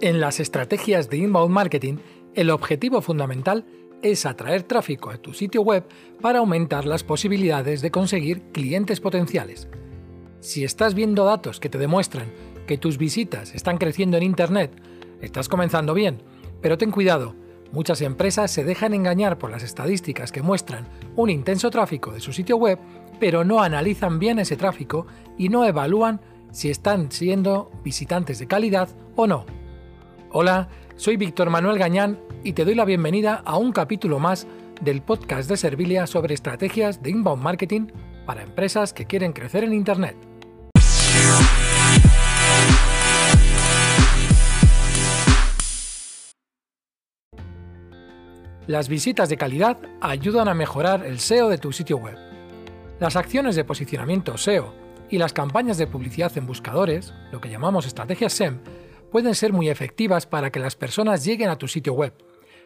En las estrategias de inbound marketing, el objetivo fundamental es atraer tráfico a tu sitio web para aumentar las posibilidades de conseguir clientes potenciales. Si estás viendo datos que te demuestran que tus visitas están creciendo en Internet, estás comenzando bien, pero ten cuidado, muchas empresas se dejan engañar por las estadísticas que muestran un intenso tráfico de su sitio web, pero no analizan bien ese tráfico y no evalúan si están siendo visitantes de calidad o no. Hola, soy Víctor Manuel Gañán y te doy la bienvenida a un capítulo más del podcast de Servilia sobre estrategias de inbound marketing para empresas que quieren crecer en Internet. Las visitas de calidad ayudan a mejorar el SEO de tu sitio web. Las acciones de posicionamiento SEO y las campañas de publicidad en buscadores, lo que llamamos estrategias SEM, pueden ser muy efectivas para que las personas lleguen a tu sitio web,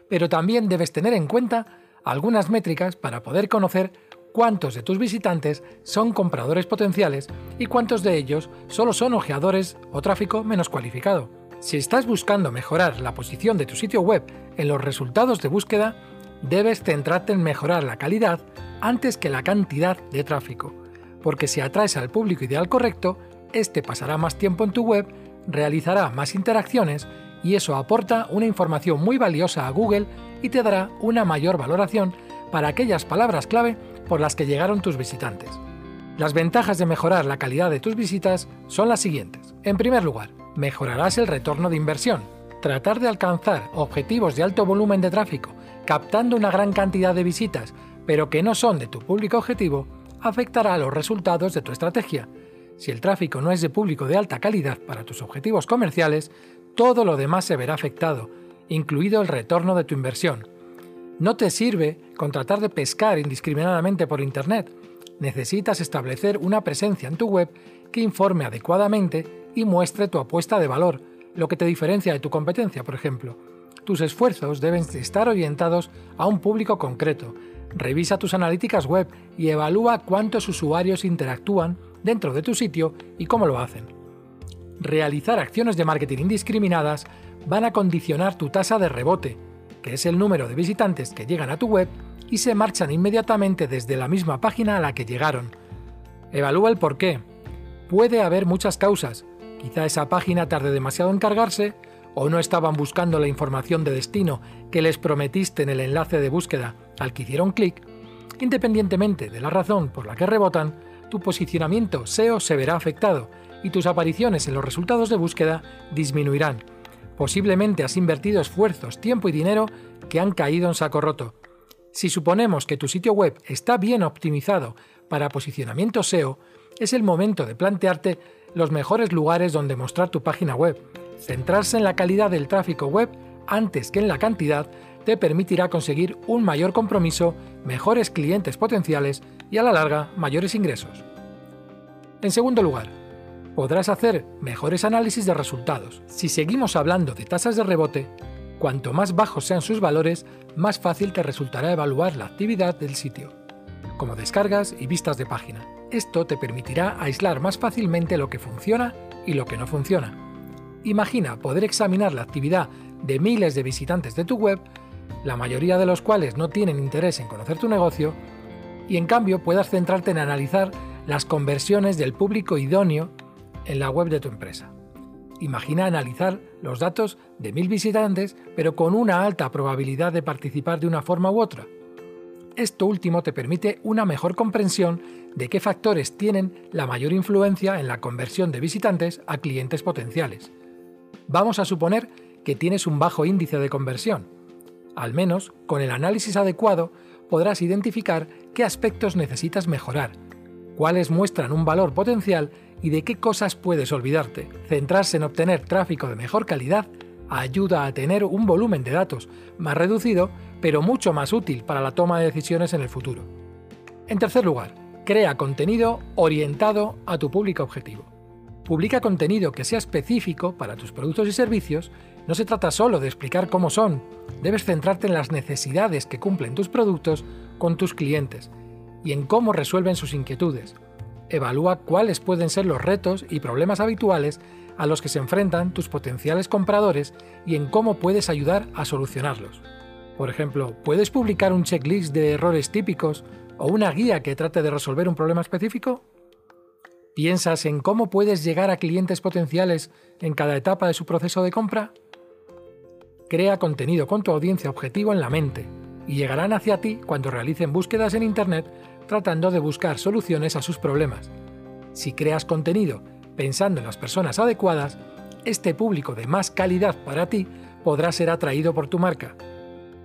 pero también debes tener en cuenta algunas métricas para poder conocer cuántos de tus visitantes son compradores potenciales y cuántos de ellos solo son ojeadores o tráfico menos cualificado. Si estás buscando mejorar la posición de tu sitio web en los resultados de búsqueda, debes centrarte en mejorar la calidad antes que la cantidad de tráfico, porque si atraes al público ideal correcto, este pasará más tiempo en tu web realizará más interacciones y eso aporta una información muy valiosa a Google y te dará una mayor valoración para aquellas palabras clave por las que llegaron tus visitantes. Las ventajas de mejorar la calidad de tus visitas son las siguientes. En primer lugar, mejorarás el retorno de inversión. Tratar de alcanzar objetivos de alto volumen de tráfico, captando una gran cantidad de visitas, pero que no son de tu público objetivo, afectará a los resultados de tu estrategia si el tráfico no es de público de alta calidad para tus objetivos comerciales, todo lo demás se verá afectado, incluido el retorno de tu inversión. No te sirve con tratar de pescar indiscriminadamente por Internet. Necesitas establecer una presencia en tu web que informe adecuadamente y muestre tu apuesta de valor, lo que te diferencia de tu competencia, por ejemplo. Tus esfuerzos deben estar orientados a un público concreto. Revisa tus analíticas web y evalúa cuántos usuarios interactúan dentro de tu sitio y cómo lo hacen. Realizar acciones de marketing indiscriminadas van a condicionar tu tasa de rebote, que es el número de visitantes que llegan a tu web y se marchan inmediatamente desde la misma página a la que llegaron. Evalúa el por qué. Puede haber muchas causas. Quizá esa página tarde demasiado en cargarse, o no estaban buscando la información de destino que les prometiste en el enlace de búsqueda al que hicieron clic. Independientemente de la razón por la que rebotan, tu posicionamiento SEO se verá afectado y tus apariciones en los resultados de búsqueda disminuirán. Posiblemente has invertido esfuerzos, tiempo y dinero que han caído en saco roto. Si suponemos que tu sitio web está bien optimizado para posicionamiento SEO, es el momento de plantearte los mejores lugares donde mostrar tu página web. Centrarse en la calidad del tráfico web antes que en la cantidad te permitirá conseguir un mayor compromiso, mejores clientes potenciales y a la larga mayores ingresos. En segundo lugar, podrás hacer mejores análisis de resultados. Si seguimos hablando de tasas de rebote, cuanto más bajos sean sus valores, más fácil te resultará evaluar la actividad del sitio, como descargas y vistas de página. Esto te permitirá aislar más fácilmente lo que funciona y lo que no funciona. Imagina poder examinar la actividad de miles de visitantes de tu web la mayoría de los cuales no tienen interés en conocer tu negocio, y en cambio puedas centrarte en analizar las conversiones del público idóneo en la web de tu empresa. Imagina analizar los datos de mil visitantes, pero con una alta probabilidad de participar de una forma u otra. Esto último te permite una mejor comprensión de qué factores tienen la mayor influencia en la conversión de visitantes a clientes potenciales. Vamos a suponer que tienes un bajo índice de conversión, al menos, con el análisis adecuado, podrás identificar qué aspectos necesitas mejorar, cuáles muestran un valor potencial y de qué cosas puedes olvidarte. Centrarse en obtener tráfico de mejor calidad ayuda a tener un volumen de datos más reducido, pero mucho más útil para la toma de decisiones en el futuro. En tercer lugar, crea contenido orientado a tu público objetivo. Publica contenido que sea específico para tus productos y servicios no se trata solo de explicar cómo son, debes centrarte en las necesidades que cumplen tus productos con tus clientes y en cómo resuelven sus inquietudes. Evalúa cuáles pueden ser los retos y problemas habituales a los que se enfrentan tus potenciales compradores y en cómo puedes ayudar a solucionarlos. Por ejemplo, ¿puedes publicar un checklist de errores típicos o una guía que trate de resolver un problema específico? ¿Piensas en cómo puedes llegar a clientes potenciales en cada etapa de su proceso de compra? Crea contenido con tu audiencia objetivo en la mente y llegarán hacia ti cuando realicen búsquedas en Internet tratando de buscar soluciones a sus problemas. Si creas contenido pensando en las personas adecuadas, este público de más calidad para ti podrá ser atraído por tu marca.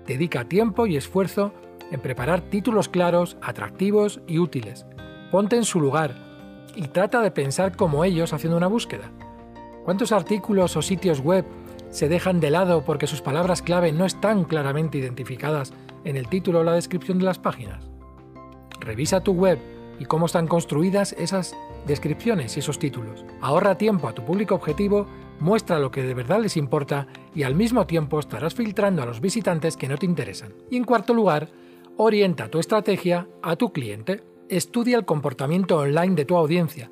Dedica tiempo y esfuerzo en preparar títulos claros, atractivos y útiles. Ponte en su lugar y trata de pensar como ellos haciendo una búsqueda. ¿Cuántos artículos o sitios web se dejan de lado porque sus palabras clave no están claramente identificadas en el título o la descripción de las páginas? Revisa tu web y cómo están construidas esas descripciones y esos títulos. Ahorra tiempo a tu público objetivo, muestra lo que de verdad les importa y al mismo tiempo estarás filtrando a los visitantes que no te interesan. Y en cuarto lugar, orienta tu estrategia a tu cliente. Estudia el comportamiento online de tu audiencia.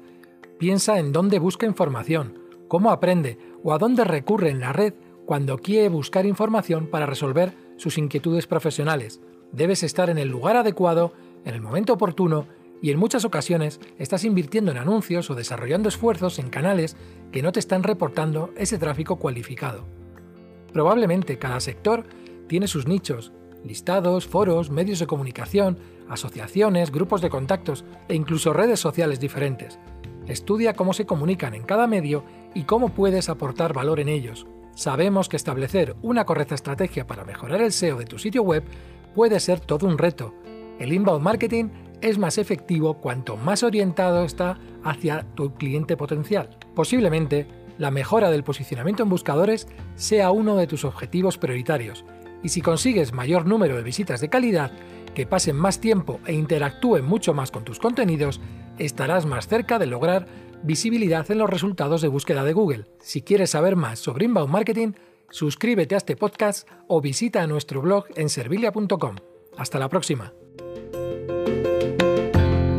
Piensa en dónde busca información, cómo aprende o a dónde recurre en la red cuando quiere buscar información para resolver sus inquietudes profesionales. Debes estar en el lugar adecuado, en el momento oportuno y en muchas ocasiones estás invirtiendo en anuncios o desarrollando esfuerzos en canales que no te están reportando ese tráfico cualificado. Probablemente cada sector tiene sus nichos listados, foros, medios de comunicación, asociaciones, grupos de contactos e incluso redes sociales diferentes. Estudia cómo se comunican en cada medio y cómo puedes aportar valor en ellos. Sabemos que establecer una correcta estrategia para mejorar el SEO de tu sitio web puede ser todo un reto. El inbound marketing es más efectivo cuanto más orientado está hacia tu cliente potencial. Posiblemente, la mejora del posicionamiento en buscadores sea uno de tus objetivos prioritarios y si consigues mayor número de visitas de calidad, que pasen más tiempo e interactúen mucho más con tus contenidos, estarás más cerca de lograr visibilidad en los resultados de búsqueda de Google. Si quieres saber más sobre inbound marketing, suscríbete a este podcast o visita nuestro blog en servilia.com. Hasta la próxima.